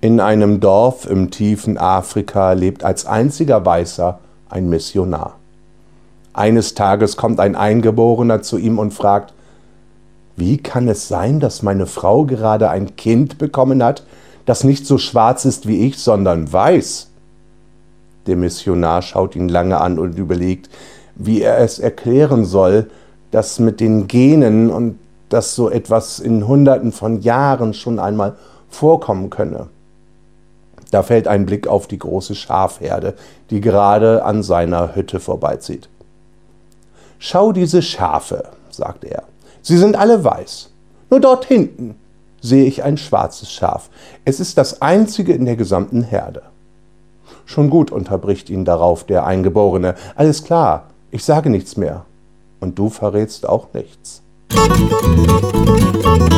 In einem Dorf im tiefen Afrika lebt als einziger Weißer ein Missionar. Eines Tages kommt ein Eingeborener zu ihm und fragt, wie kann es sein, dass meine Frau gerade ein Kind bekommen hat, das nicht so schwarz ist wie ich, sondern weiß? Der Missionar schaut ihn lange an und überlegt, wie er es erklären soll, dass mit den Genen und dass so etwas in Hunderten von Jahren schon einmal vorkommen könne. Da fällt ein Blick auf die große Schafherde, die gerade an seiner Hütte vorbeizieht. Schau diese Schafe, sagt er. Sie sind alle weiß. Nur dort hinten sehe ich ein schwarzes Schaf. Es ist das einzige in der gesamten Herde. Schon gut, unterbricht ihn darauf der Eingeborene. Alles klar, ich sage nichts mehr. Und du verrätst auch nichts. Música